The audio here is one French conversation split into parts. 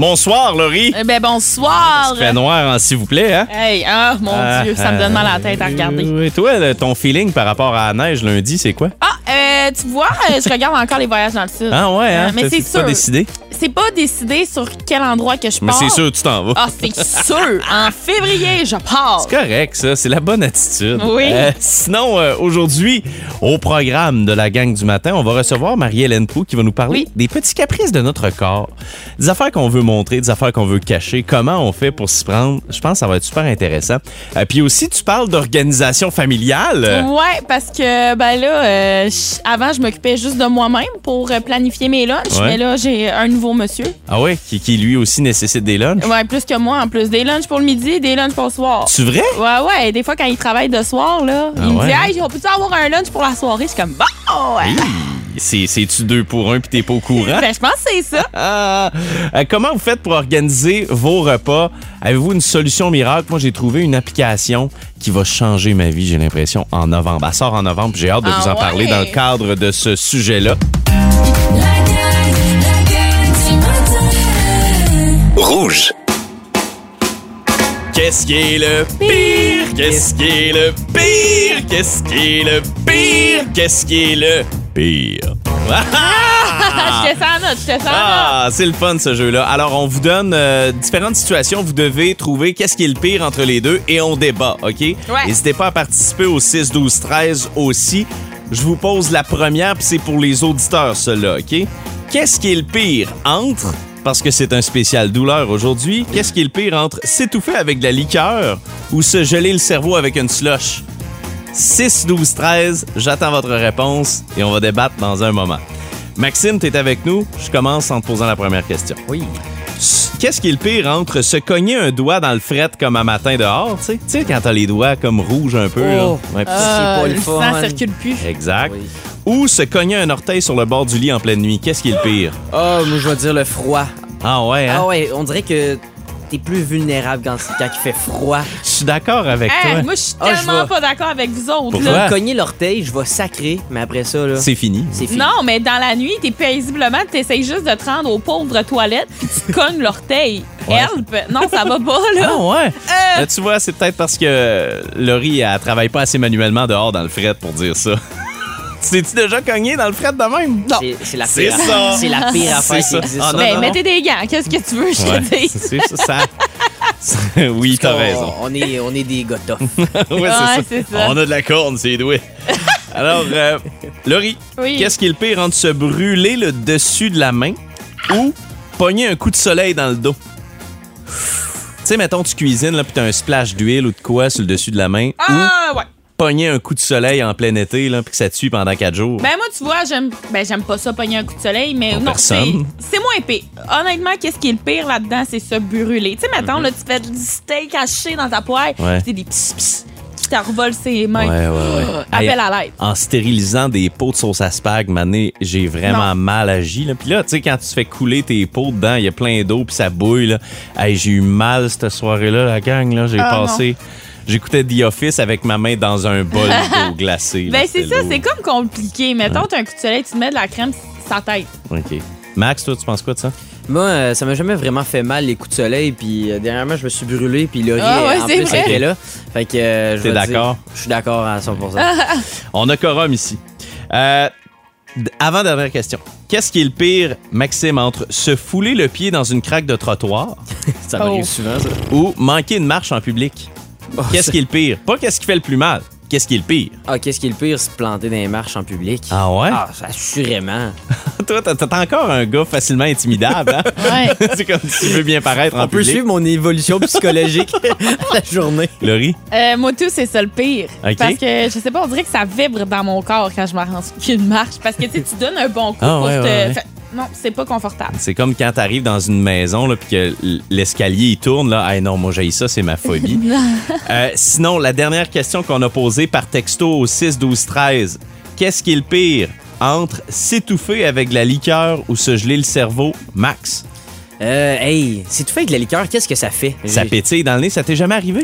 Bonsoir, Laurie. Eh ben bonsoir. Fait noir, hein, s'il vous plaît. Hein? Hey, ah mon Ah, Dieu, ça me donne mal à la tête à regarder. Euh, Et toi, là, ton feeling par rapport à la neige lundi, c'est quoi? Ah, euh, tu vois, euh, je regarde encore les voyages dans le sud. Ah ouais, hein? Euh, mais c'est pas sûr. décidé? C'est pas décidé sur quel endroit que je Mais pars. c'est sûr, tu t'en vas. Ah, c'est sûr. En février, je pars. C'est correct, ça. C'est la bonne attitude. Oui. Euh, sinon, aujourd'hui, au programme de la gang du matin, on va recevoir Marie-Hélène Pou qui va nous parler Oui. des petits caprices de notre corps, des affaires qu'on veut montrer, des affaires qu'on veut cacher, comment on fait pour s'y prendre? Je pense que ça va être super intéressant. Puis aussi, tu parles d'organisation familiale. Ouais, parce que ben là, je- avant je m'occupais juste de moi-même pour euh, planifier mes lunchs, Ouais. mais là j'ai un nouveau monsieur. Ah ouais, qui, qui lui aussi nécessite des lunchs? Ouais, plus que moi en plus, des lunchs pour le midi, des lunchs pour le soir. C'est vrai? Ouais, ouais, des fois quand il travaille de soir là, Ah il me dit "Hey, on peut avoir un lunch pour la soirée?" Je suis comme "Bon." ouais. C'est-tu deux pour un puis t'es pas au courant? Ben je pense que c'est ça. Ah! Euh, comment vous faites pour organiser vos repas? Avez-vous une solution miracle? Moi, j'ai trouvé une application qui va changer ma vie, j'ai l'impression, en novembre. Elle sort en novembre, puis j'ai hâte de Ah vous en ouais? parler dans le cadre de ce sujet-là. Rouge. Qu'est-ce qui est le pire? Qu'est-ce qui est le pire? Qu'est-ce qui est le pire? Qu'est-ce qui est le pire? Ah! je te sens note, je te sens note. Ah, c'est le fun ce jeu-là. Alors, on vous donne euh, différentes situations. Vous devez trouver qu'est-ce qui est le pire entre les deux et on débat, OK? N'hésitez pas à participer au 6, 12, 13 aussi. Je vous pose la première, puis c'est pour les auditeurs, celle-là, OK? Qu'est-ce qui est le pire entre, parce que c'est un spécial douleur aujourd'hui, qu'est-ce qui est le pire entre s'étouffer avec de la liqueur ou se geler le cerveau avec une slush? 6, 12, 13, j'attends votre réponse et on va débattre dans un moment. Maxime, tu es avec nous. Je commence en te posant la première question. Oui. Qu'est-ce qui est le pire entre se cogner un doigt dans le fret comme un matin dehors, tu sais? Tu sais, quand t'as les doigts comme rouges un peu, là. Oh. Ouais, pis- Ah, pas le le fun. sang circule plus. Exact. Oui. Ou se cogner un orteil sur le bord du lit en pleine nuit. Qu'est-ce qui est le pire? Oh, moi, je vais dire le froid. Ah ouais, hein? Ah ouais, on dirait que t'es plus vulnérable quand, quand il fait froid. Je suis d'accord avec Hey, toi. moi, je suis Ah, je tellement pas d'accord avec vous autres. Pourquoi? là. Ouais. Cogner l'orteil, je vais sacrer, mais après ça, là, C'est fini. c'est fini. Non, mais dans la nuit, t'es paisiblement, t'essayes juste de te rendre aux pauvres toilettes, puis tu te cognes l'orteil. Ouais. Help! Non, ça va pas, là. Ah ouais? Euh. Là, tu vois, c'est peut-être parce que Laurie, elle travaille pas assez manuellement dehors dans le fret pour dire ça. Tu t'es-tu déjà cogné dans le fret de même? Non. C'est- la pire affaire. C'est la pire C'est affaire ça. qui existe. Ah, non, Ben, non. mettez des gants. Qu'est-ce que tu veux, je Ouais, te dis? c'est ça. oui, t'as On- raison. On est, on est des gars tough. Ouais, c'est ça. ça. On a de la corne, c'est doué. Alors, euh, Laurie, Oui. qu'est-ce qui est le pire entre se brûler le dessus de la main ou pogner un coup de soleil dans le dos? Tu sais, mettons, tu cuisines, là, puis t'as un splash d'huile ou de quoi sur le dessus de la main, ou Ah, ouais. Pogner un coup de soleil en plein été, là, puis que ça tue pendant quatre jours. Ben, moi, tu vois, j'aime ben, j'aime pas ça, pogner un coup de soleil, mais non, c'est moins pire. Honnêtement, qu'est-ce qui est le pire là-dedans, c'est se brûler. Tu sais, mettons, là, tu fais du steak haché dans ta poêle. Ouais. c'est des pss pss qui t'envolent ses mains. Ouais, ouais, ouais. Appel Hey, à l'aide. en stérilisant des pots de sauce à spag, mané, j'ai vraiment Non. mal agi. Là. Puis là, tu sais, quand tu fais couler tes pots dedans, il y a plein d'eau, puis ça bouille. Là. Hey, j'ai eu mal cette soirée-là, la gang. Là. J'ai Ah, passé... J'écoutais The Office avec ma main dans un bol d'eau glacée. là. Ben, c'est C'était ça, lourd. c'est comme compliqué. Mettons, t'as un coup de soleil, tu te mets de la crème sur sa tête. OK. Max, toi, tu penses quoi de ça? Moi, euh, ça m'a jamais vraiment fait mal les coups de soleil. Puis euh, dernièrement, je me suis brûlé. Puis Laurie, Ah ouais, en c'est plus, vrai. était là. Fait que euh, je T'es vais dire- d'accord? Je suis d'accord à 100%. On a Corum ici. Euh, d- avant-dernière question. Qu'est-ce qui est le pire, Maxime, entre se fouler le pied dans une craque de trottoir ça m'arrive Oh. souvent, ça. ou manquer une marche en public? Oh, Qu'est-ce qui est le pire? Pas qu'est-ce qui fait le plus mal. Qu'est-ce qui est le pire? Ah, qu'est-ce qui est le pire, c'est planter dans les marches en public? Ah ouais? Ah, assurément. Toi, t'as t'as encore un gars facilement intimidable, hein? Ouais. C'est comme si tu veux bien paraître en On peut public. suivre mon évolution psychologique la journée. Laurie? Euh, moi, tout, c'est ça le pire. Ok. Parce que, je sais pas, on dirait que ça vibre dans mon corps quand je marche qu'une marche. Parce que, tu sais, tu donnes un bon coup Ah, pour ouais, te. ouais, ouais. Non, c'est pas confortable. C'est comme quand t'arrives dans une maison, là, puis que l'escalier, il tourne, là. Hey, non, moi, j'ai ça, c'est ma phobie. Euh, sinon, la dernière question qu'on a posée par texto au 6 12 13 Qu'est-ce qui est le pire entre s'étouffer avec de la liqueur ou se geler le cerveau, Max? Euh, hey, c'est tout fait avec de la liqueur, qu'est-ce que ça fait? Ça pétille dans le nez, ça t'est jamais arrivé?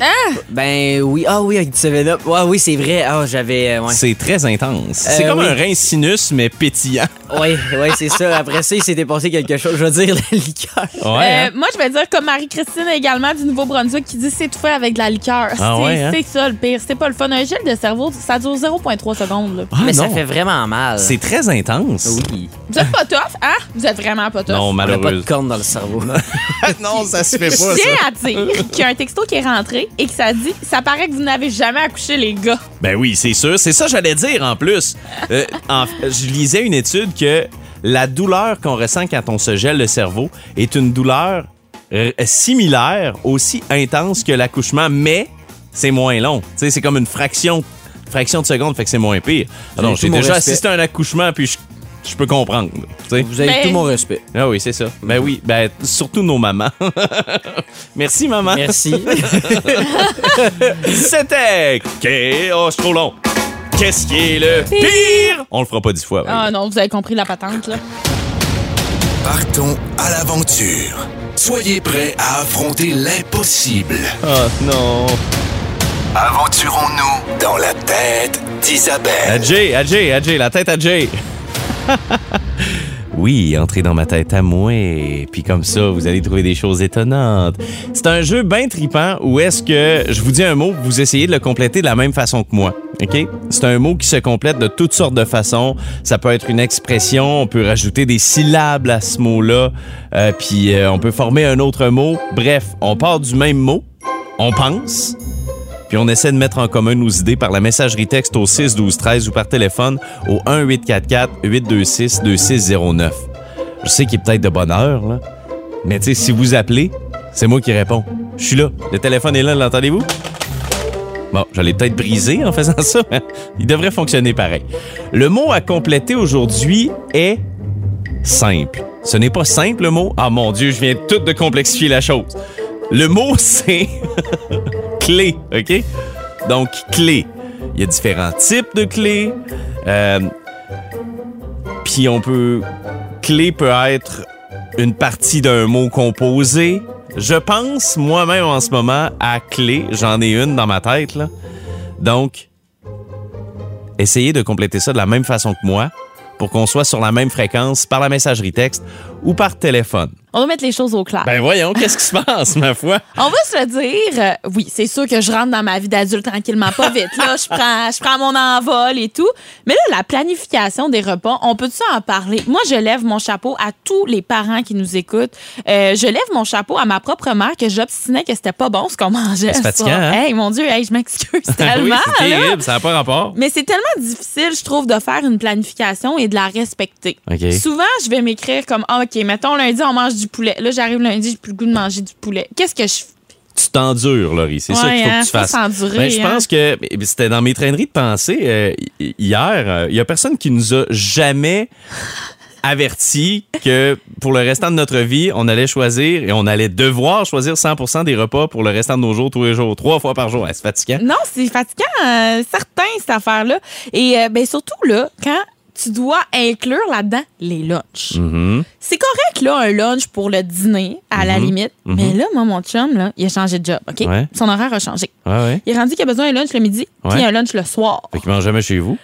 Ben oui, ah oui, avec du 7-Up. Ouais, oui, c'est vrai. Ah, j'avais. euh, Ouais. C'est très intense. c'est Euh, comme oui. un rein sinus, mais pétillant. Ouais, ouais, c'est ça. Après ça, il s'était passé quelque chose. Je veux dire, la liqueur. Ouais. Euh, moi, je vais dire comme Marie-Christine également du Nouveau-Brunswick qui dit c'est tout fait avec de la liqueur. Ah c'est ouais, hein? c'est ça le pire. C'est pas le fun. Un gel de cerveau, ça dure 0,3 secondes. là. Ah, Mais ça fait vraiment mal. C'est très intense. Oui. Vous êtes pas tough, hein? Vous êtes vraiment pas tough. Non, On n'a pas de malheureux. corne dans le cerveau. non, ça se fait pas, Je tiens ça. à dire qu'il y a un texto qui est rentré et que ça dit ça paraît que vous n'avez jamais accouché, les gars. Ben oui, c'est sûr. C'est ça que j'allais dire en plus. Euh, en- je lisais une étude que la douleur qu'on ressent quand on se gèle le cerveau est une douleur euh, similaire, aussi intense que l'accouchement, mais c'est moins long. Tu sais, c'est comme une fraction, fraction de seconde, fait que c'est moins pire. Alors, j'ai déjà respect. assisté à un accouchement, puis je, je peux comprendre. Vous avez Ben- tout mon respect. Ah oui, c'est ça. Ben oui, ben surtout nos mamans. Merci, maman. Merci. C'était... Qu'est- Oh, c'est trop long. Qu'est-ce qui est le pire? On le fera pas dix fois. oui. Ah non, vous avez compris la patente, là. Partons à l'aventure. Soyez prêts à affronter l'impossible. Ah, non. Aventurons-nous dans la tête d'Isabelle. Adjay, Adjay, Adjay, la tête à Jay. Oui, entrez dans ma tête à moi, puis comme ça, vous allez trouver des choses étonnantes. C'est un jeu bien tripant où est-ce que je vous dis un mot, vous essayez de le compléter de la même façon que moi. OK? C'est un mot qui se complète de toutes sortes de façons. Ça peut être une expression, on peut rajouter des syllabes à ce mot-là, euh, puis euh, on peut former un autre mot. Bref, on part du même mot, on pense, puis on essaie de mettre en commun nos idées par la messagerie texte au 6 12 13 ou par téléphone au 1 844 826 2609. Je sais qu'il est peut-être de bonne heure là, mais tu sais si vous appelez, c'est moi qui réponds. Je suis là. Le téléphone est là, l'entendez-vous? Bon, j'allais peut-être briser en faisant ça, il devrait fonctionner pareil. Le mot à compléter aujourd'hui est simple. Ce n'est pas simple le mot. Ah mon Dieu, je viens tout de complexifier la chose. Le mot c'est clé, OK? Donc, clé. Il y a différents types de clés. Euh, Puis on peut... Clé peut être une partie d'un mot composé. Je pense moi-même en ce moment à clé. J'en ai une dans ma tête. Donc, essayez de compléter ça de la même façon que moi pour qu'on soit sur la même fréquence par la messagerie texte ou par téléphone. On va mettre les choses au clair. Ben voyons, qu'est-ce qui se passe, ma foi? On va se le dire, euh, oui, c'est sûr que je rentre dans ma vie d'adulte tranquillement, pas vite. Là, je prends, je prends mon envol et tout. Mais là, la planification des repas, on peut-tu en parler? Moi, je lève mon chapeau à tous les parents qui nous écoutent. Euh, je lève mon chapeau à ma propre mère que j'obstinais que c'était pas bon ce qu'on mangeait. C'est fatigant, hein? Hey, mon Dieu, hey, je m'excuse tellement. oui, c'est là. terrible, ça n'a pas rapport. Mais c'est tellement difficile, je trouve, de faire une planification et de la respecter. OK. Souvent, je vais m'écrire comme Ah, OK, mettons lundi, on mange du poulet. Là, j'arrive lundi, j'ai plus le goût de manger du poulet. Qu'est-ce que je fais? Tu t'endures, Laurie. C'est ça qu'il faut hein, que tu faut fasses. Ben, je hein. pense que c'était dans mes traîneries de pensée euh, hi- hier. euh, Il y a personne qui nous a jamais averti que pour le restant de notre vie, on allait choisir et on allait devoir choisir 100% des repas pour le restant de nos jours, tous les jours, trois fois par jour. C'est fatigant. Non, c'est fatigant, euh, certain, cette affaire-là. Et euh, ben, surtout, là, quand tu dois inclure là-dedans les lunchs. Mhm. C'est correct, là, un lunch pour le dîner, à la limite. Mais là, moi, mon chum, là, il a changé de job, OK? Ouais. Son horaire a changé. Ouais, ouais. Il est rendu qu'il a besoin d'un lunch le midi, puis un lunch le soir. Fait qu'il mange jamais chez vous?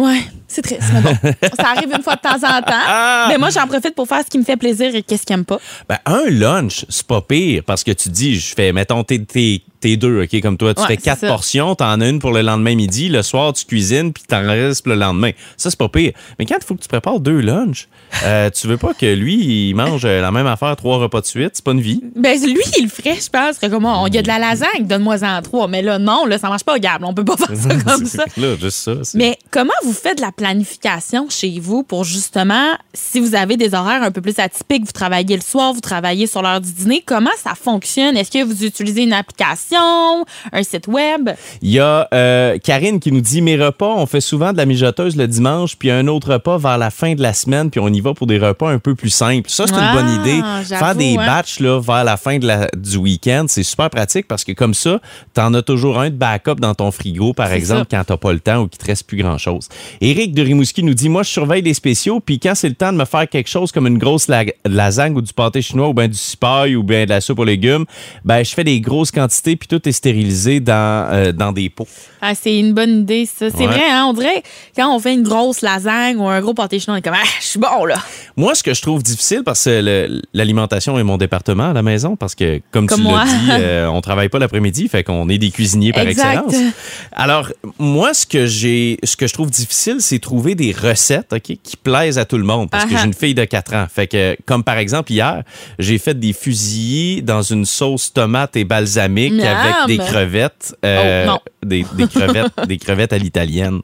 Ouais, c'est triste, mais bon. ça arrive une fois de temps en temps. Ah! Mais moi, j'en profite pour faire ce qui me fait plaisir et qu'est-ce qu'il aime pas. Ben, un lunch, c'est pas pire parce que tu dis, je fais, mettons, t'es, t'es- t'es deux, OK, comme toi. Tu Ouais, fais quatre ça. portions, t'en as une pour le lendemain midi. Le soir, tu cuisines, puis t'en restes le lendemain. Ça, c'est pas pire. Mais quand il faut que tu prépares deux lunchs, euh, tu veux pas que lui, il mange euh, la même affaire trois repas de suite? C'est pas une vie. Ben, lui, il le ferait, je pense. serait comme, oh, il y a de la lasagne, donne-moi en trois. Mais là, non, là, ça marche pas au gable. On peut pas faire ça comme ça. Là, juste ça. c'est- Mais comment vous faites de la planification chez vous pour justement, si vous avez des horaires un peu plus atypiques, vous travaillez le soir, vous travaillez sur l'heure du dîner, comment ça fonctionne? Est-ce que vous utilisez une application, un site web? Il y a euh, Karine qui nous dit Mes repas, on fait souvent de la mijoteuse le dimanche, puis un autre repas vers la fin de la semaine, puis on y va pour des repas un peu plus simples. Ça, c'est une Ah, bonne idée. j'avoue, Faire des hein. batchs là, vers la fin de la- du week-end, c'est super pratique parce que comme ça, tu en as toujours un de backup dans ton frigo, par exemple, quand tu pas le temps ou qu'il te reste plus grand-chose. Éric de Rimouski nous dit Moi, je surveille les spéciaux, puis quand c'est le temps de me faire quelque chose comme une grosse la- lasagne ou du pâté chinois ou bien du cipaille ou bien de la soupe aux légumes, ben, je fais des grosses quantités, puis tout est stérilisé dans, euh, dans des pots. Ah, c'est une bonne idée, ça. C'est Ouais. vrai, hein? On dirait, quand on fait une grosse lasagne ou un gros pâté chinois, on est comme, ah, je suis bon, là. Moi, ce que je trouve difficile, parce que l'alimentation est mon département à la maison, parce que, comme, Comme tu l'as dit, euh, on travaille pas l'après-midi, fait qu'on est des cuisiniers par Exact. excellence. Alors, moi, ce que j'ai, ce que je trouve difficile, c'est trouver des recettes, OK, qui plaisent à tout le monde, parce que j'ai une fille de 4 ans. Fait que, comme par exemple, hier, j'ai fait des fusillés dans une sauce tomate et balsamique Miam. avec des crevettes. euh, Oh, non. Des, des crevettes, des crevettes à l'italienne.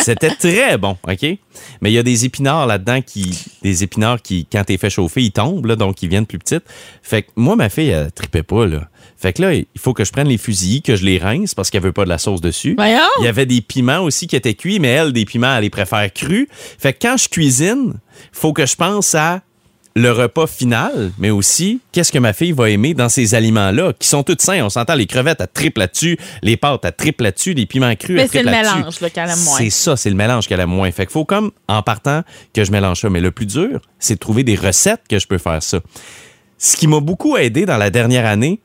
C'était très bon, OK? Mais il y a des épinards là-dedans qui, des épinards qui, quand t'es fait chauffer, ils tombent, là, donc ils viennent plus petites. Fait que moi, ma fille, elle tripait pas, là. Fait que là, il faut que je prenne les fusillés, que je les rince parce qu'elle veut pas de la sauce dessus. Voyons. Il y avait des piments aussi qui étaient cuits, mais elle, des piments, elle les préfère crus. Fait que quand je cuisine, faut que je pense à le repas final, mais aussi qu'est-ce que ma fille va aimer dans ces aliments-là, qui sont tous sains. On s'entend, les crevettes, elle triple là-dessus, les pâtes, elle triple là-dessus, les piments crus, Mais c'est triple le là-dessus. mélange, là, qu'elle aime moins. C'est ça, c'est le mélange qu'elle aime moins. Fait qu'il faut comme, en partant, que je mélange ça. Mais le plus dur, c'est de trouver des recettes que je peux faire ça. Ce qui m'a beaucoup aidé dans la dernière année,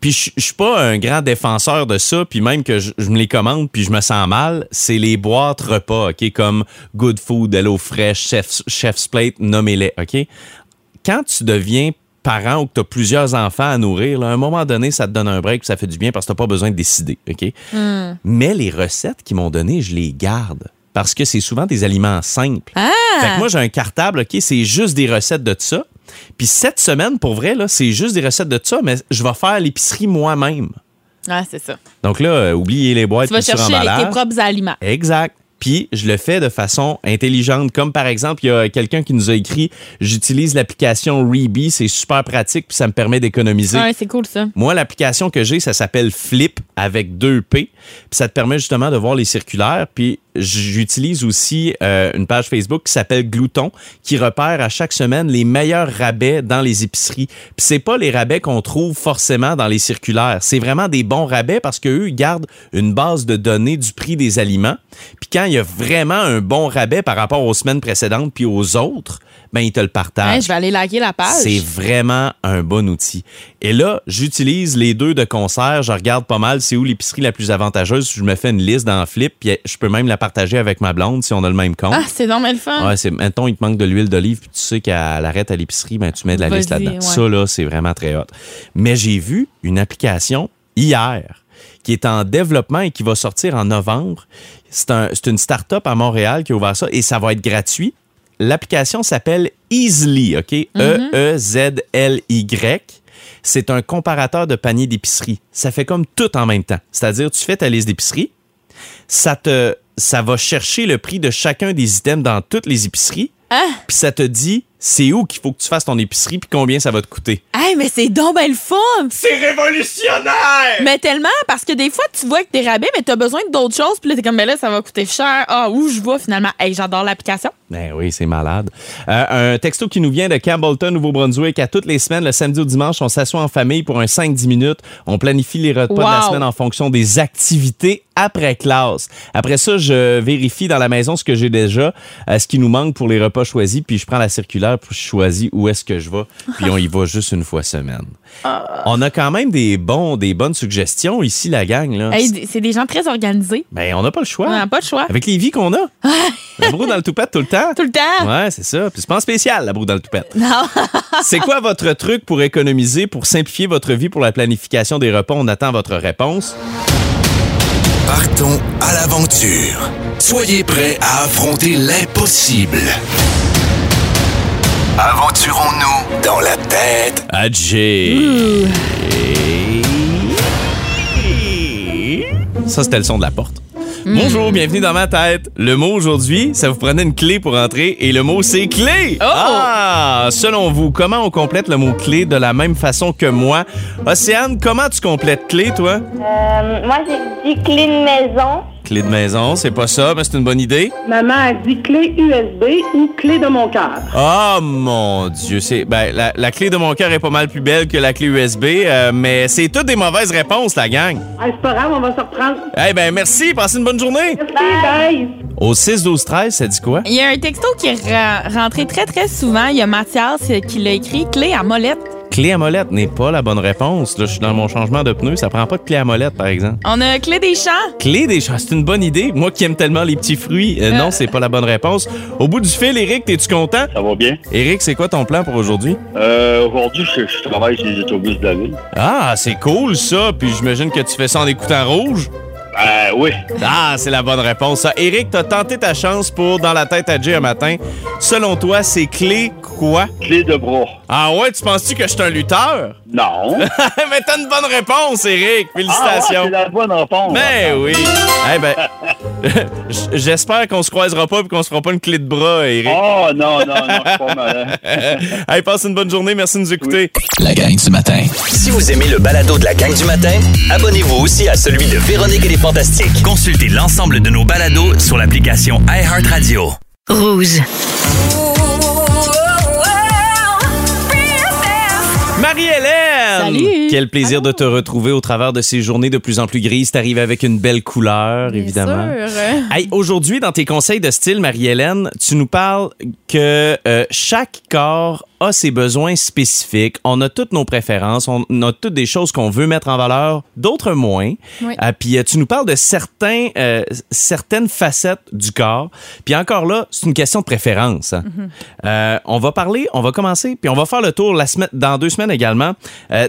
puis je je suis pas un grand défenseur de ça, puis même que je, je me les commande, puis je me sens mal, c'est les boîtes repas, OK, comme Good Food, Hello Fresh, Chef's, Chef's Plate, nommez-les, OK? Quand tu deviens parent ou que tu as plusieurs enfants à nourrir, là, à un moment donné, ça te donne un break, puis ça fait du bien parce que tu pas besoin de décider, OK? Mais les recettes qu'ils m'ont données, je les garde. Parce que c'est souvent des aliments simples. Ah! Fait que moi, j'ai un cartable, OK, c'est juste des recettes de ça. Puis cette semaine, pour vrai, là, c'est juste des recettes de ça, mais je vais faire l'épicerie moi-même. Ah, c'est ça. Donc là, euh, oubliez les boîtes Tu vas chercher les- tes propres aliments. Exact. Puis je le fais de façon intelligente. Comme par exemple, il y a quelqu'un qui nous a écrit J'utilise l'application Reebee, c'est super pratique, puis ça me permet d'économiser. Ouais, c'est cool, ça. Moi, l'application que j'ai, ça s'appelle Flip avec deux P. Puis ça te permet justement de voir les circulaires. Puis j'utilise aussi euh, une page Facebook qui s'appelle Glouton, qui repère à chaque semaine les meilleurs rabais dans les épiceries. Puis c'est pas les rabais qu'on trouve forcément dans les circulaires. C'est vraiment des bons rabais parce qu'eux, ils gardent une base de données du prix des aliments. Puis quand il y a vraiment un bon rabais par rapport aux semaines précédentes puis aux autres, ben ils te le partagent. Hein, je vais aller liker la page. C'est vraiment un bon outil. Et là, j'utilise les deux de concert. Je regarde pas mal c'est où l'épicerie la plus avantageuse. Je me fais une liste dans Flip, puis je peux même la partager avec ma blonde si on a le même compte. Ah, c'est normal le fun. Ouais, c'est, mettons, il te manque de l'huile d'olive, puis tu sais qu'elle arrête à l'épicerie, ben, tu mets de la liste là-dedans. ouais. Ça, là, c'est vraiment très hot. Mais j'ai vu une application hier qui est en développement et qui va sortir en novembre. C'est, un- c'est une start-up à Montréal qui a ouvert ça et ça va être gratuit. L'application s'appelle Easily, OK? E E-E-Z-L-Y. C'est un comparateur de panier d'épicerie. Ça fait comme tout en même temps. C'est-à-dire, tu fais ta liste d'épicerie, ça te ça va chercher le prix de chacun des items dans toutes les épiceries. Ah! Puis ça te dit c'est où qu'il faut que tu fasses ton épicerie puis combien ça va te coûter? Hey, mais c'est donc ben le fun! C'est révolutionnaire! Mais tellement, parce que des fois, tu vois que t'es rabais, mais t'as besoin d'autres choses, puis là, t'es comme, ben là, ça va coûter cher. Ah, où je vais finalement? Hey, j'adore l'application. Ben oui, c'est malade. Euh, un texto qui nous vient de Campbellton, Nouveau-Brunswick. À toutes les semaines, le samedi ou dimanche, on s'assoit en famille pour un 5-10 minutes. On planifie les repas de la semaine en fonction des activités après classe. Après ça, je vérifie dans la maison ce que j'ai déjà, euh, ce qui nous manque pour les repas choisis, puis je prends la circulaire, puis je choisis où est-ce que je vais, puis on y va juste une fois semaine. On a quand même des, bons, des bonnes suggestions ici, la gang. Là. Hey, c'est des gens très organisés. Ben, on n'a pas le choix. On n'a pas de choix. Avec les vies qu'on a. la broue dans le toupette tout le temps. Tout le temps. Ouais, c'est ça. Puis c'est pas en spécial, la broue dans le toupette. Non. C'est quoi votre truc pour économiser, pour simplifier votre vie pour la planification des repas? On attend votre réponse. Partons à l'aventure. Soyez prêts à affronter l'impossible. Aventurons-nous dans la tête À Jay. Ça, c'était le son de la porte. Bonjour, bienvenue dans ma tête. Le mot aujourd'hui, ça vous prenait une clé pour entrer et le mot c'est clé. Ah, selon vous, comment on complète le mot clé de la même façon que moi? Océane, comment tu complètes clé toi? Euh, moi, j'ai dit clé de maison. Clé de maison, c'est pas ça, mais c'est une bonne idée. Maman a dit clé USB ou clé de mon cœur. Oh mon Dieu, c'est ben la, la clé de mon cœur est pas mal plus belle que la clé USB, euh, mais c'est toutes des mauvaises réponses, la gang. Ah, c'est pas grave, on va se reprendre. Eh ben merci, passez une bonne journée. Merci, bye. Au 6 12 13, ça dit quoi? Il y a un texto qui est rentré très, très souvent. Il y a Mathias euh, qui l'a écrit clé à molette. Clé à molette n'est pas la bonne réponse. Là, je suis dans mon changement de pneus, ça prend pas de clé à molette par exemple. On a clé des champs. Clé des champs, c'est une bonne idée. Moi qui aime tellement les petits fruits, euh, non, c'est pas la bonne réponse. Au bout du fil, Eric, t'es-tu content? Ça va bien. Eric, c'est quoi ton plan pour aujourd'hui? Euh, aujourd'hui, je, je travaille sur les autobus de la ville. Ah, c'est cool ça. Puis j'imagine que tu fais ça en écoutant rouge. Euh, oui. Ah, c'est la bonne réponse. Ça. Eric, t'as tenté ta chance pour Dans la tête à Jay un matin. Selon toi, c'est clé quoi? Clé de bras. Ah ouais, tu penses-tu que je suis un lutteur? Non. Mais t'as une bonne réponse, Eric. Ah, ouais, Félicitations. c'est la bonne réponse. Ben oui. Eh ben, j- j'espère qu'on se croisera pas et qu'on se fera pas une clé de bras, Eric. Oh, non, non, non, je suis pas malin. Hey, passe une bonne journée. Merci de nous écouter. La gang du matin. Si vous aimez le balado de la gang du matin, abonnez-vous aussi à celui de Véronique et les Fantastiques. Consultez l'ensemble de nos balados sur l'application iHeartRadio. Rouge. Quel plaisir de te retrouver au travers de ces journées de plus en plus grises. T'arrives avec une belle couleur, évidemment. Bien sûr. Hey, aujourd'hui, dans tes conseils de style, Marie-Hélène, tu nous parles que euh, chaque corps a ses besoins spécifiques. On a toutes nos préférences. On a toutes des choses qu'on veut mettre en valeur, d'autres moins. Oui. Euh, puis euh, tu nous parles de certains, euh, certaines facettes du corps. Puis encore là, c'est une question de préférence. hein. Euh, on va parler, on va commencer, puis on va faire le tour la semaine, dans deux semaines également,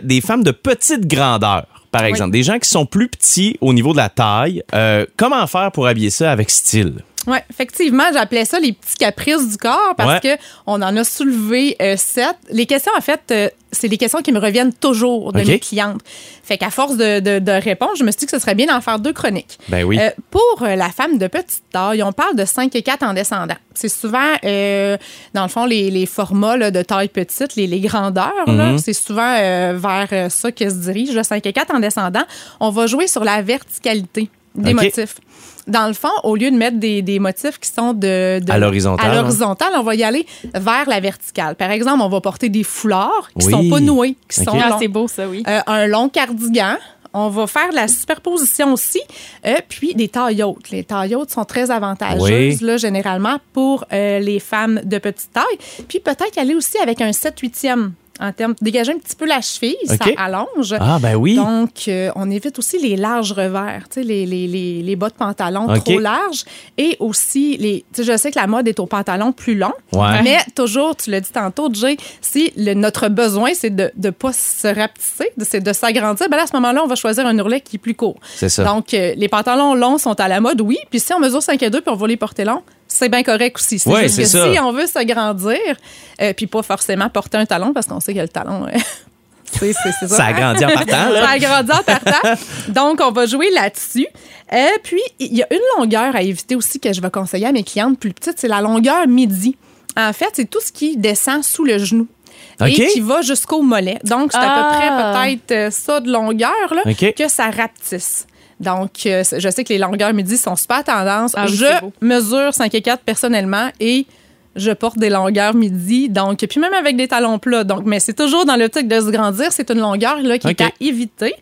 des femmes de petite grandeur. Par exemple, des gens qui sont plus petits au niveau de la taille. Euh, comment faire pour habiller ça avec style? Oui, effectivement, j'appelais ça les petits caprices du corps parce Ouais. que on en a soulevé euh, sept. Les questions, en fait, euh, c'est des questions qui me reviennent toujours de OK. mes clientes. Fait qu'à force de, de- de répondre, je me suis dit que ce serait bien d'en faire deux chroniques. Ben oui. Euh, pour la femme de petite taille, on parle de 5 et 4 en descendant. C'est souvent, euh, dans le fond, les, les formats là, de taille petite, les, les grandeurs, là, c'est souvent vers ça que se dirige, le 5 et 4 en descendant. On va jouer sur la verticalité des motifs. Dans le fond, au lieu de mettre des, des motifs qui sont de, de- À l'horizontale, à hein? l'horizontale, on va y aller vers la verticale. Par exemple, on va porter des foulards qui Oui. sont pas noués, qui sont Ah, longs. c'est beau, ça, oui. Euh, un long cardigan. On va faire de la superposition aussi, euh, puis des tailles hautes. Les tailles hautes sont très avantageuses, Oui. là, généralement, pour euh, les femmes de petite taille. Puis peut-être aller aussi avec un 7-8e en termes dégager un petit peu la cheville, OK. ça allonge. Ah, ben oui. Donc, euh, on évite aussi les larges revers, tu sais, les, les, les, les bas de pantalon trop larges. Et aussi, les, tu sais, je sais que la mode est au pantalon plus long, Ouais. mais toujours, tu l'as dit tantôt, Jay, si le- notre besoin, c'est de ne pas se rapetisser, c'est de s'agrandir, ben là, à ce moment-là, on va choisir un ourlet qui est plus court. C'est ça. Donc, euh, les pantalons longs sont à la mode, oui. Puis si on mesure 5 et 2 puis on va les porter longs, c'est bien correct aussi. C'est Ouais, juste c'est que ça. si on veut s'agrandir, euh, puis pas forcément porter un talon, parce qu'on sait que le talon... euh, c'est c'est- c'est Ça agrandit en partant, là. ça agrandit en partant. Donc, on va jouer là-dessus. Euh, puis, il y a une longueur à éviter aussi que je vais conseiller à mes clientes plus petites, c'est la longueur midi. En fait, c'est tout ce qui descend sous le genou. Et qui va jusqu'au mollet. Donc, c'est à Ah. peu près peut-être euh, ça de longueur là, que ça rapetisse. Donc, euh, je sais que les longueurs midi sont super tendance. Ah oui, je mesure 5 et 4 personnellement et je porte des longueurs midi. Donc, puis même avec des talons plats. Donc, mais c'est toujours dans l'optique de se grandir. C'est une longueur là, qui est à éviter.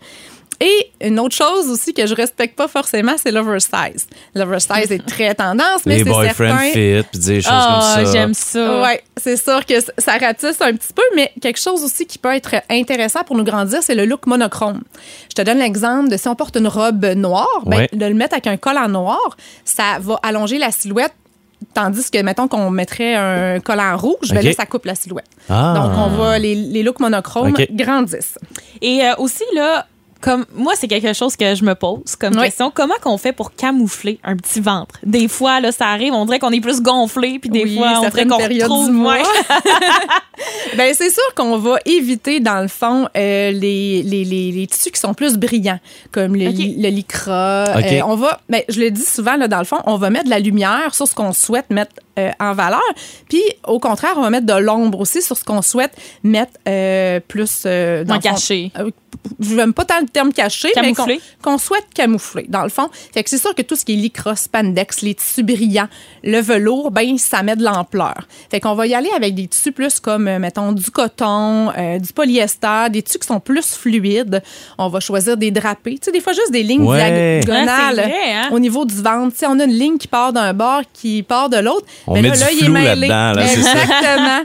Et une autre chose aussi que je respecte pas forcément, c'est l'oversize. L'oversize est très tendance, mais Les c'est boyfriend certain. fit, puis des choses Ah, comme ça. j'aime ça. Oui, c'est sûr que ça ratisse un petit peu, mais quelque chose aussi qui peut être intéressant pour nous grandir, c'est le look monochrome. Je te donne l'exemple de si on porte une robe noire, ben, Ouais. de le mettre avec un col en noir, ça va allonger la silhouette. Tandis que, mettons qu'on mettrait un collant rouge, ben là, ça coupe la silhouette. Ah. Donc, on va, les, les looks monochromes grandissent. Et euh, aussi, là, comme moi, c'est quelque chose que je me pose comme Oui. question. Comment qu'on fait pour camoufler un petit ventre? Des fois, là, ça arrive, on dirait qu'on est plus gonflé, puis des Oui, fois, on dirait qu'on retrouve... du mois. ouais. Ben, c'est sûr qu'on va éviter, dans le fond, euh, les, les, les, les tissus qui sont plus brillants, comme le, OK. li- le lycra. Euh, on va, ben, je le dis souvent, là, dans le fond, on va mettre de la lumière sur ce qu'on souhaite mettre euh, en valeur. Puis, au contraire, on va mettre de l'ombre aussi sur ce qu'on souhaite mettre euh, plus... Euh, dans le fond, caché. euh, je n'aime pas tant le terme caché, mais qu'on qu'on souhaite camoufler, dans le fond. Fait que c'est sûr que tout ce qui est lycra, spandex, les tissus brillants, le velours, ben ça met de l'ampleur. Fait qu'on va y aller avec des tissus plus comme, mettons, du coton, euh, du polyester, des tissus qui sont plus fluides. On va choisir des drapés. Tu sais, des fois, juste des lignes Ouais. diagonales Ah, vrai, hein? au niveau du ventre. Tu sais, on a une ligne qui part d'un bord, qui part de l'autre. On Mais met là, du flou mêlé. là-dedans, là. Exactement.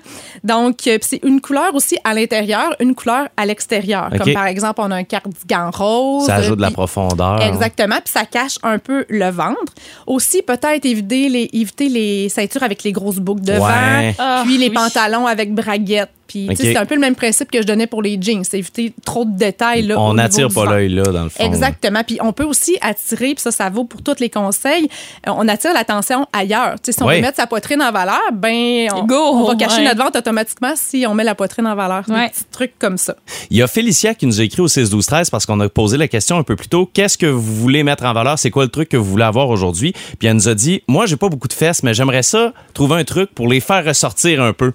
Donc, euh, c'est une couleur aussi à l'intérieur, une couleur à l'extérieur. Comme par exemple, on a un cardigan rose. Ça ajoute de la profondeur. Exactement, puis ça cache un peu le ventre. Aussi, peut-être éviter les, éviter les ceintures avec les grosses boucles devant, Ouais. Ah, puis les oui. pantalons avec braguettes. Puis, c'est un peu le même principe que je donnais pour les jeans. C'est éviter trop de détails. Là, On n'attire pas l'œil là, dans le fond. Exactement. Puis on peut aussi attirer, puis ça, ça vaut pour tous les conseils, euh, on attire l'attention ailleurs. Tu sais, si on Ouais. veut mettre sa poitrine en valeur, ben on, Go, on va cacher ouais. notre ventre automatiquement si on met la poitrine en valeur. Ouais. Des petits trucs comme ça. Il y a Félicia qui nous a écrit au 6 12 13 parce qu'on a posé la question un peu plus tôt. Qu'est-ce que vous voulez mettre en valeur? C'est quoi le truc que vous voulez avoir aujourd'hui? Puis elle nous a dit, moi, j'ai pas beaucoup de fesses, mais j'aimerais ça trouver un truc pour les faire ressortir un peu.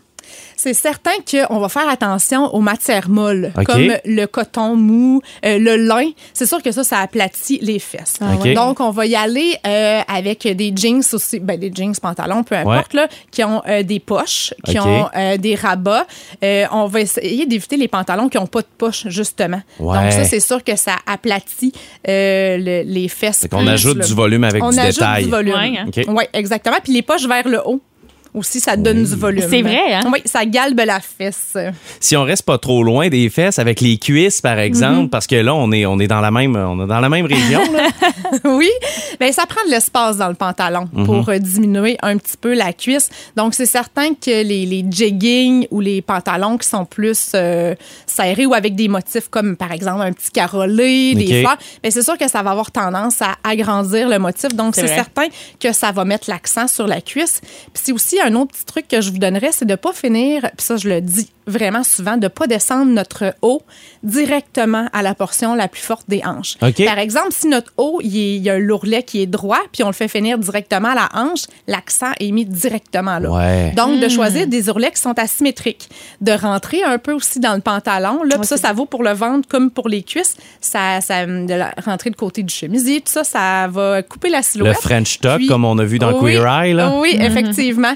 C'est certain qu'on va faire attention aux matières molles, comme le coton mou, euh, le lin. C'est sûr que ça, ça aplatit les fesses. Ah ouais. Donc, on va y aller euh, avec des jeans aussi, ben, des jeans, pantalons, peu importe, là, qui ont euh, des poches, qui ont euh, des rabats. Euh, on va essayer d'éviter les pantalons qui n'ont pas de poche, justement. Ouais. Donc, ça, c'est sûr que ça aplatit euh, le- les fesses. Fait qu'on plus, ajoute là. du volume avec on du ajoute détail. du volume. Ouais, hein. Oui, exactement. Puis les poches vers le haut. Aussi, ça donne du volume. C'est vrai, hein? Oui, ça galbe la fesse. Si on reste pas trop loin des fesses avec les cuisses, par exemple, Mhm. parce que là, on est, on est dans la même, on est dans la même région, là. oui, ben ça prend de l'espace dans le pantalon Mhm. pour euh, diminuer un petit peu la cuisse. Donc, c'est certain que les, les jeggings ou les pantalons qui sont plus euh, serrés ou avec des motifs comme, par exemple, un petit carolé, des fleurs, ben c'est sûr que ça va avoir tendance à agrandir le motif. Donc, C'est certain que ça va mettre l'accent sur la cuisse. Puis c'est aussi un autre petit truc que je vous donnerais, c'est de pas finir, puis ça, je le dis vraiment souvent, de pas descendre notre haut directement à la portion la plus forte des hanches. Par exemple, si notre haut, il, y a un lourlet qui est droit, puis on le fait finir directement à la hanche, l'accent est mis directement là. Ouais. Donc, de choisir des ourlets qui sont asymétriques, de rentrer un peu aussi dans le pantalon. Là, puis ça, ça vaut pour le ventre comme pour les cuisses. Ça, ça, de la- rentrer de côté du chemisier, tout ça, ça va couper la Le silhouette. French tuck, comme on a vu dans oui, Queer Eye, là. Oui, effectivement.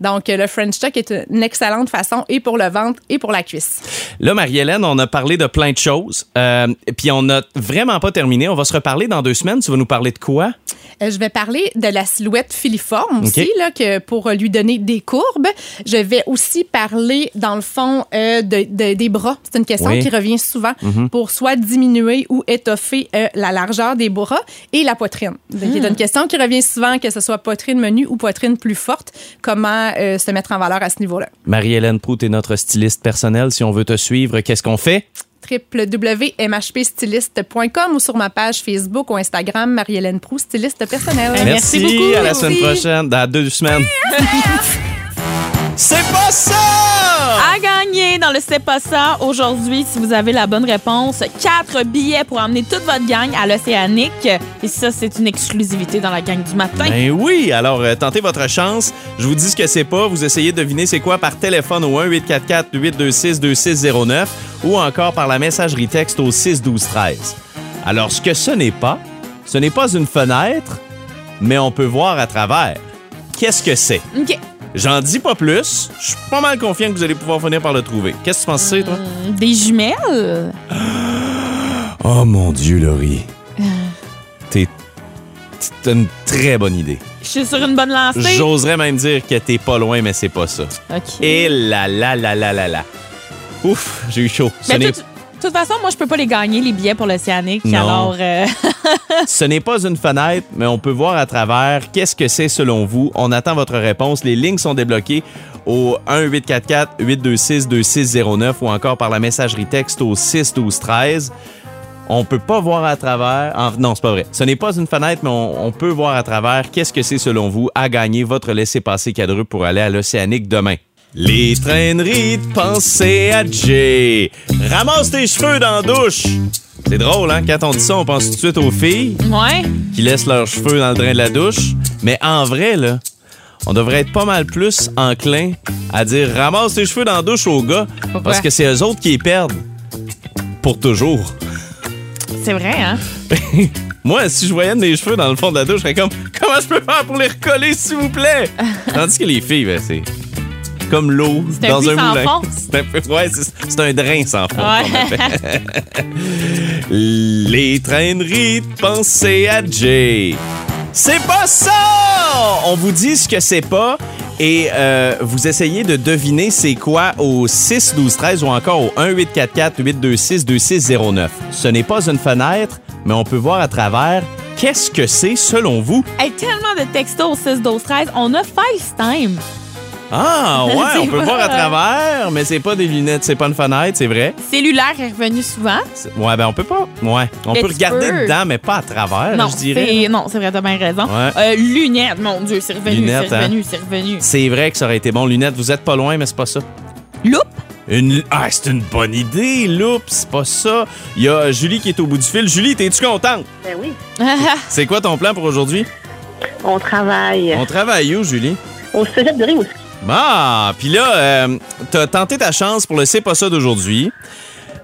Donc, le French tuck est une excellente façon et pour le ventre et pour la cuisse. Là, Marie-Hélène, on a parlé de plein de choses. Euh, Puis on n'a vraiment pas terminé. On va se reparler dans deux semaines. Tu vas nous parler de quoi? Euh, je vais parler de la silhouette filiforme aussi, là, que pour lui donner des courbes. Je vais aussi parler, dans le fond, euh, de, de- des bras. C'est une question Oui. qui revient souvent Mhm. pour soit diminuer ou étoffer euh, la largeur des bras et la poitrine. C'est une question qui revient souvent, que ce soit poitrine menue ou poitrine plus forte. Comment euh, se mettre en valeur à ce niveau-là? Marie-Hélène Prout est notre styliste personnelle. Si on veut te suivre, qu'est-ce qu'on fait? www.mhpstyliste.com ou sur ma page Facebook ou Instagram, Marie-Hélène Proust, styliste personnelle. Merci, beaucoup. à la Merci. semaine prochaine, dans deux semaines. C'est pas ça! À gagner dans le C'est pas ça aujourd'hui, si vous avez la bonne réponse, quatre billets pour emmener toute votre gang à l'Océanique. Et ça, c'est une exclusivité dans la gang du matin. Ben oui, alors euh, tentez votre chance. Je vous dis ce que c'est pas. Vous essayez de deviner c'est quoi par téléphone au 1-844-826-2609 ou encore par la messagerie texte au 61213. Alors, ce que ce n'est pas, ce n'est pas une fenêtre, mais on peut voir à travers. Qu'est-ce que c'est? OK. J'en dis pas plus. Je suis pas mal confiant que vous allez pouvoir finir par le trouver. Qu'est-ce que tu penses que c'est, toi? Des jumelles? Oh mon Dieu, Laurie. T'es. T'as une très bonne idée. Je suis sur une bonne lancée. J'oserais même dire que t'es pas loin, mais c'est pas ça. OK. Et là là là là là là. Ouf, j'ai eu chaud. Ce n'est- toute- de toute façon, moi, je peux pas les gagner, les billets pour l'Océanique. Alors, euh, ce n'est pas une fenêtre, mais on peut voir à travers. Qu'est-ce que c'est selon vous? On attend votre réponse. Les lignes sont débloquées au 1-844-826-2609 ou encore par la messagerie texte au 61213. On peut pas voir à travers. non, c'est pas vrai. Ce n'est pas une fenêtre, mais on, on peut voir à travers. Qu'est-ce que c'est selon vous à gagner votre laissez-passer cadreux pour aller à l'Océanique demain? Les traîneries de pensée à Jay. Ramasse tes cheveux dans la douche. C'est drôle, hein? Quand on dit ça, on pense tout de suite aux filles ouais. qui laissent leurs cheveux dans le drain de la douche. Mais en vrai, là, on devrait être pas mal plus enclin à dire ramasse tes cheveux dans la douche aux gars Pourquoi? parce que c'est eux autres qui les perdent pour toujours. C'est vrai, hein? Moi, si je voyais mes cheveux dans le fond de la douche, je serais comme comment je peux faire pour les recoller s'il vous plaît? Tandis que les filles, ben, c'est comme l'eau C'est un dans un sans moulin. C'est un peu- ouais, c'est un drain sans fond. Ouais. les traîneries de pensée à Jay. C'est pas ça! On vous dit ce que c'est pas et euh, vous essayez de deviner c'est quoi au 6 12 13 ou encore au 1 844 826 2609. Ce n'est pas une fenêtre, mais on peut voir à travers qu'est-ce que c'est selon vous? Hey, tellement de textos au 6 12 13 On a FaceTime. Ah ouais, on peut pas- voir à travers, mais c'est pas des lunettes, c'est pas une fenêtre, c'est vrai. Cellulaire est revenu souvent. C'est- Ouais, ben on peut pas. Ouais, on Mais peut tu regarder peux. dedans, mais pas à travers, non, je dirais. c'est- non, c'est vrai, t'as bien raison. Ouais. Euh, lunettes, mon Dieu, c'est revenu, Lunettes, c'est hein. revenu, c'est revenu. C'est vrai que ça aurait été bon. Lunettes, vous êtes pas loin, mais c'est pas ça. Loupe? Une... Ah, c'est une bonne idée, Loup, c'est pas ça. Il y a Julie qui est au bout du fil. Julie, t'es-tu contente? Ben oui. C'est quoi ton plan pour aujourd'hui? On travaille On travaille où, Julie? au cégep de Rimouski. Ah, puis là, euh, t'as tenté ta chance pour le C'est pas ça d'aujourd'hui.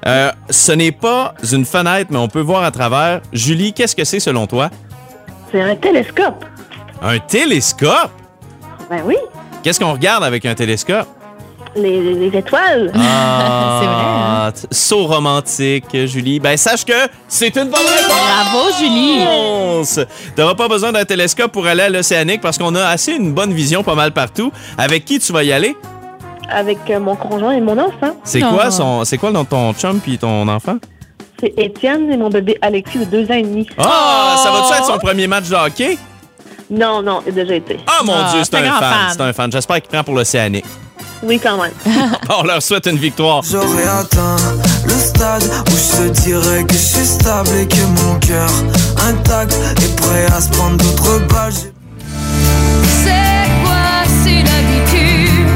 Euh, ce n'est pas une fenêtre, mais on peut voir à travers. Julie, qu'est-ce que c'est selon toi? C'est un télescope. Un télescope? Ben oui. Qu'est-ce qu'on regarde avec un télescope? Les, les- les étoiles. Ah, C'est vrai, hein? Saut romantique, Julie. Ben, sache que c'est une bonne réponse! Bravo, Julie. réponse. T'auras pas besoin d'un télescope pour aller à l'Océanique parce qu'on a assez une bonne vision pas mal partout. Avec qui tu vas y aller? Avec euh, mon conjoint et mon enfant. C'est quoi son, c'est quoi le nom de ton chum puis ton enfant? C'est Étienne et mon bébé Alexis de deux ans et demi. Ah, ça va-tu Oh! être son premier match de hockey? Non, non, il a déjà été. Ah mon Ah, Dieu, c'est un un fan. C'est un fan. J'espère qu'il prend pour l'Océanique. Oui, quand même. On leur souhaite une victoire. J'aurais atteint le stade où je te dirais que je suis stable et que mon cœur intact est prêt à se prendre d'autres balles. C'est quoi, c'est l'habitude?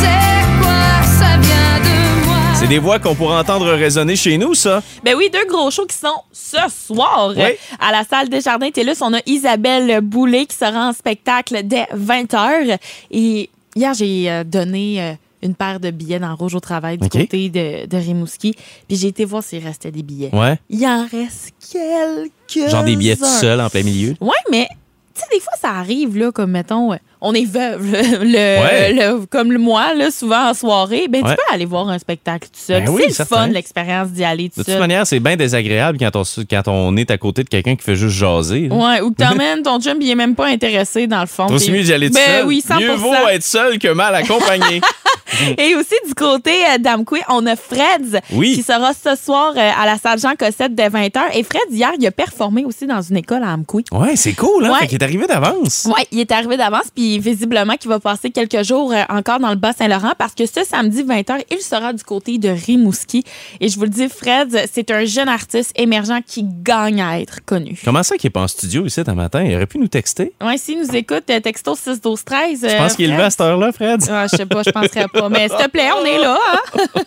C'est quoi, ça vient de moi? C'est des voix qu'on pourra entendre résonner chez nous, ça. Ben oui, deux gros shows qui sont ce soir Oui. à la salle des Jardins TELUS. On a Isabelle Boulay qui sera en spectacle dès 20h. Et hier, j'ai euh, donné euh, une paire de billets dans Rouge au travail du côté de, de Rimouski. Puis j'ai été voir s'il restait des billets. Ouais. Il en reste quelques Genre des billets tout seuls en plein milieu. Ouais, mais tu sais, des fois, ça arrive, là, comme mettons, on est veuve, le, Ouais. le- comme le moi, là, souvent en soirée. Ben, Ouais. tu peux aller voir un spectacle tout seul. Ben oui, c'est le certain. fun, l'expérience d'y aller tout De toute seul. manière, c'est bien désagréable quand on, quand on est à côté de quelqu'un qui fait juste jaser. Ouais, ou que t'emmènes ton chum, il est même pas intéressé dans le fond. T'es- mieux d'y aller tout ben, seul. oui, 100 Mieux vaut être seul que mal accompagné. Et aussi du côté euh, d'Amqui, on a Fred Oui. qui sera ce soir euh, à la salle Jean Cossette dès 20h. Et Fred, hier, il a performé aussi dans une école à Amqui. ouais, c'est cool, hein? Ouais. Fait qu'il est arrivé d'avance. Oui, il est arrivé d'avance, puis visiblement qu'il va passer quelques jours euh, encore dans le Bas-Saint-Laurent parce que ce samedi 20h, il sera du côté de Rimouski. Et je vous le dis, Fred, c'est un jeune artiste émergent qui gagne à être connu. Comment ça qu'il est pas en studio ici un matin? Il aurait pu nous texter. Ouais, s'il nous écoute, texto 6 12 13. Je pense qu'il est levé à cette heure-là, Fred. Ah, je sais pas, je penserais pas. Mais s'il te plaît, on est là. Hein?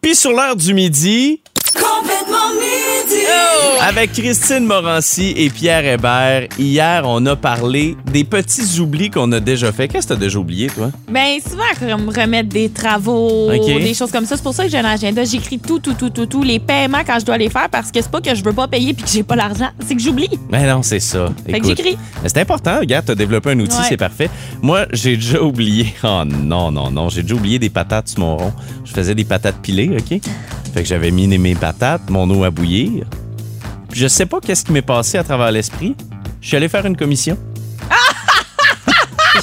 Puis sur l'heure du midi, Complètement midi. Avec Christine Morancy et Pierre Hébert, hier, on a parlé des petits oublis qu'on a déjà fait. Qu'est-ce que t'as déjà oublié, toi? Ben, souvent, comme remettre des travaux, des choses comme ça. C'est pour ça que j'ai un agenda. J'écris tout, tout, tout, tout, tout, les paiements quand je dois les faire parce que c'est pas que je veux pas payer puis que j'ai pas l'argent. C'est que j'oublie. Mais non, c'est ça. Fait que j'écris. mais C'est important, regarde, t'as développé un outil, Ouais. c'est parfait. Moi, j'ai déjà oublié. Oh non, non, non. J'ai déjà oublié des patates sur mon rond. Je faisais des patates pilées, OK? Fait que j'avais mis mes patates, mon eau à bouillir. Puis je sais pas qu'est-ce qui m'est passé à travers l'esprit. Je suis allé faire une commission.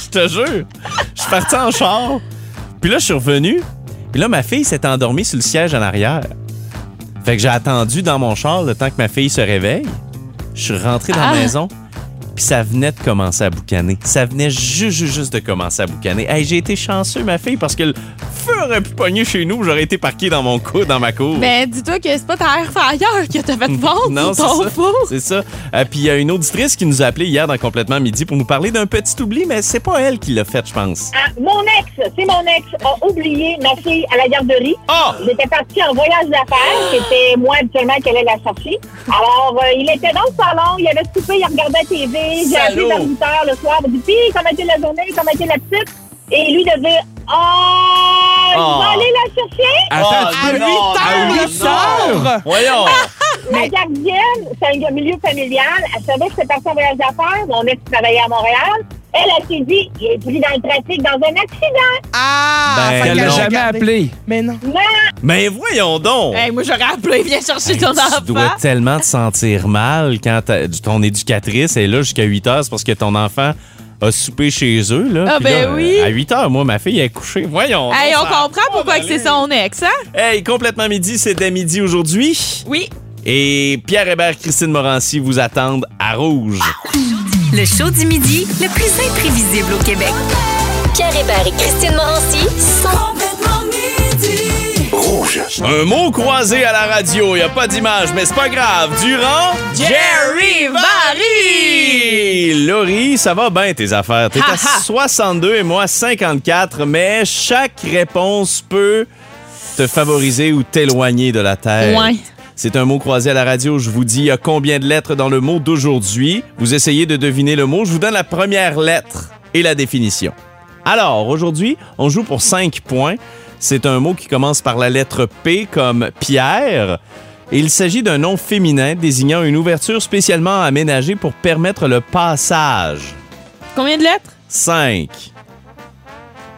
je te jure. Je suis parti en char. Puis là, je suis revenu. Puis là, ma fille s'est endormie sur le siège en arrière. Fait que j'ai attendu dans mon char le temps que ma fille se réveille. Je suis rentré dans Ah. la maison. Puis ça venait de commencer à boucaner. Ça venait juste, juste, juste de commencer à boucaner. Hey, j'ai été chanceux, ma fille, parce que le feu aurait pu pogner chez nous. J'aurais été parqué dans mon cou, dans ma cour. Ben, dis-toi que c'est pas ta air fryer que t'as fait vendre Non, c'est ton ça. four. C'est ça. Euh, Puis il y a une auditrice qui nous a appelé hier dans Complètement Midi pour nous parler d'un petit oubli, mais c'est pas elle qui l'a fait, je pense. Ah, mon ex, c'est mon ex, a oublié ma fille à la garderie. Ah! J'étais partie en voyage d'affaires. C'était moi habituellement qui allait la chercher. Alors, euh, il était dans le salon, il avait soupé, il regardait la TV. J'ai appelé vers 8 heures le soir. Il dit, puis, comment était la journée? Comment était la petite? Et lui de dire, oh, je Oh. vais aller la chercher? Attends, tu Oh, peux- non, à non, 8 non. heures? Voyons. La gardienne, c'est un milieu familial. Elle savait que j'étais partie en voyage d'affaires. Mon ex travaillait à Montréal. Elle, elle s'est dit, il est pris dans le trafic dans un accident. Ah! Ben, elle l'a a jamais regardé. appelé. Mais non. Non, Mais voyons donc. Hey, moi, j'aurais appelé, viens chercher ton enfant. Tu dois tellement te sentir mal quand ta- ton éducatrice est là jusqu'à 8 heures, c'est parce que ton enfant a soupé chez eux. Là, Ah, ben là, oui. À 8 heures, moi, ma fille est couchée. Voyons. Hey, donc, on a comprend pourquoi que c'est son ex, hein? Hey, complètement midi, c'est dès midi aujourd'hui. Oui. Et Pierre Hébert, Christine Morancy vous attendent à Rouge. Le show du midi, le plus imprévisible au Québec. Pierre Hébert et Christine Morancy sont Rouge. Un mot croisé à la radio, il a pas d'image, mais c'est pas grave. Durant Jerry Barry! Laurie, ça va bien tes affaires? T'es à ha. 62 et moi 54, mais chaque réponse peut te favoriser ou t'éloigner de la Terre. Ouais. C'est un mot croisé à la radio. Je vous dis, il y a combien de lettres dans le mot d'aujourd'hui? Vous essayez de deviner le mot. Je vous donne la première lettre et la définition. Alors, aujourd'hui, on joue pour 5 points. C'est un mot qui commence par la lettre P comme Pierre. Et il s'agit d'un nom féminin désignant une ouverture spécialement aménagée pour permettre le passage. Combien de lettres? 5.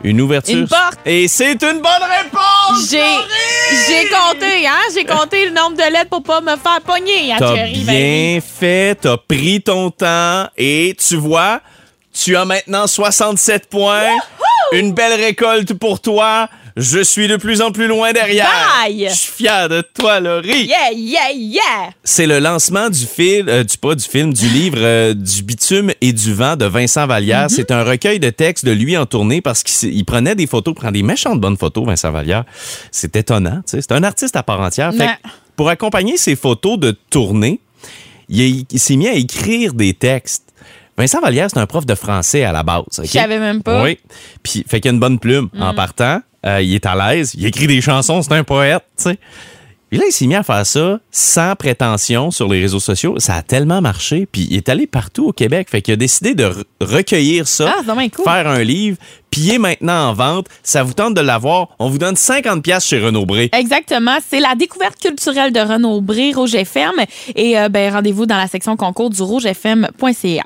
Une ouverture. Une porte. Et c'est une bonne réponse! J'ai j'ai compté, hein? J'ai compté le nombre de lettres pour pas me faire pogner à T'as Jerry bien fait, t'as pris ton temps et tu vois, tu as maintenant 67 points. Une belle récolte pour toi. Je suis de plus en plus loin derrière. Bye! Je suis fier de toi, Laurie. Yeah, yeah, yeah! C'est le lancement du film, euh, du pas du film, du livre euh, du bitume et du vent de Vincent Vallière. Mm-hmm. C'est un recueil de textes de lui en tournée parce qu'il prenait des photos, prend des méchantes bonnes photos, Vincent Vallière. C'est étonnant, tu sais. C'est un artiste à part entière. Fait que pour accompagner ses photos de tournée, il, s'est mis à écrire des textes. Vincent Vallière, c'est un prof de français à la base. Je savais même pas. Oui. Puis, fait qu'il a une bonne plume en Mm. partant. Euh, il est à l'aise. Il écrit des chansons. C'est un poète, tu sais. Puis là, il s'est mis à faire ça sans prétention sur les réseaux sociaux. Ça a tellement marché. Puis il est allé partout au Québec. Fait qu'il a décidé de re- recueillir ça, Ah, cool. faire un livre, puis il est maintenant en vente. Ça vous tente de l'avoir. On vous donne 50$ piastres chez Renaud Bré. Exactement. C'est la découverte culturelle de Renaud Bré, Rouge FM. Et euh, ben, rendez-vous dans la section concours du rougefm.ca.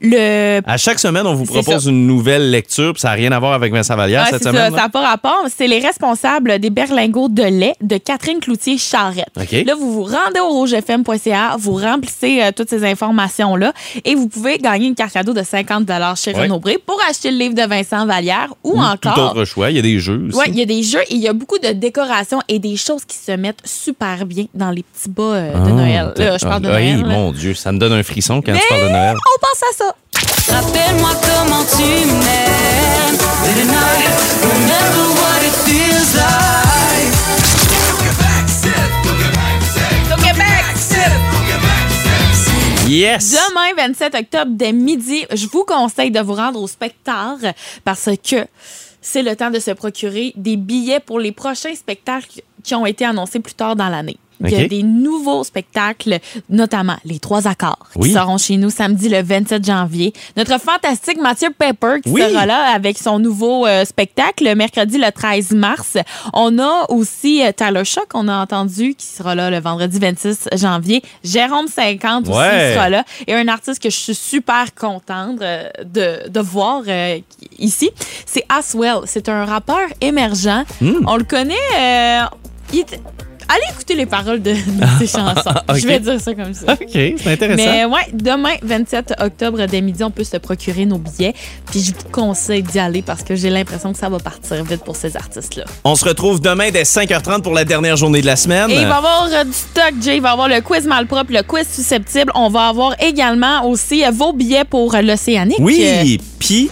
Le À chaque semaine, on vous propose une nouvelle lecture. Puis ça n'a rien à voir avec Vincent Vallière cette semaine. ça, n'a pas rapport. C'est les responsables des berlingots de lait de Catherine Cloutier-Charrette. Là, vous vous rendez au rougefm.ca, vous remplissez euh, toutes ces informations-là et vous pouvez gagner une carte cadeau de 50 chez Ouais. Renaud pour acheter le livre de Vincent Vallière ou, Ou encore... Tout autre choix. Il y a des jeux aussi. Oui, il y a des jeux et il y a beaucoup de décorations et des choses qui se mettent super bien dans les petits bas euh, de Ah, Noël. Là, je parle de Noël. là. mon Dieu, ça me donne un frisson quand Mais tu parles de Noël. on pense à ça. Rappelle-moi comment tu m'aimes. And I remember what it feels like. Yes! Demain, 27 octobre, dès midi, je vous conseille de vous rendre au spectacle parce que c'est le temps de se procurer des billets pour les prochains spectacles qui ont été annoncés plus tard dans l'année. Il y a OK. des nouveaux spectacles, notamment les trois accords, Oui. qui seront chez nous samedi le 27 janvier. Notre fantastique Mathieu Pepper qui Oui. sera là avec son nouveau euh, spectacle le mercredi le 13 mars. On a aussi euh, Tyler Shock, on a entendu, qui sera là le vendredi 26 janvier. Jérôme 50 aussi Ouais. sera là. Et un artiste que je suis super contente euh, de, de voir euh, ici, c'est Aswell. C'est un rappeur émergent. Hmm. On le connaît. euh, il Allez écouter les paroles de, de ses chansons. Ok. Je vais dire ça comme ça. OK, c'est intéressant. Mais ouais, demain, 27 octobre, dès midi, on peut se procurer nos billets. Puis je vous conseille d'y aller parce que j'ai l'impression que ça va partir vite pour ces artistes-là. On se retrouve demain dès 5h30 pour la dernière journée de la semaine. Et il va y avoir euh, du stock, Jay. Il va y avoir le quiz malpropre, le quiz susceptible. On va avoir également aussi euh, vos billets pour euh, l'Océanique. Oui, puis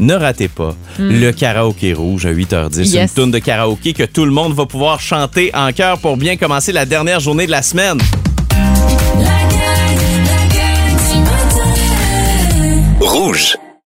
ne ratez pas le karaoké rouge à 8h10. Hmm. Yes. Une tourne de karaoké que tout le monde va pouvoir chanter en chœur pour bien commencer la dernière journée de la semaine. Rouge.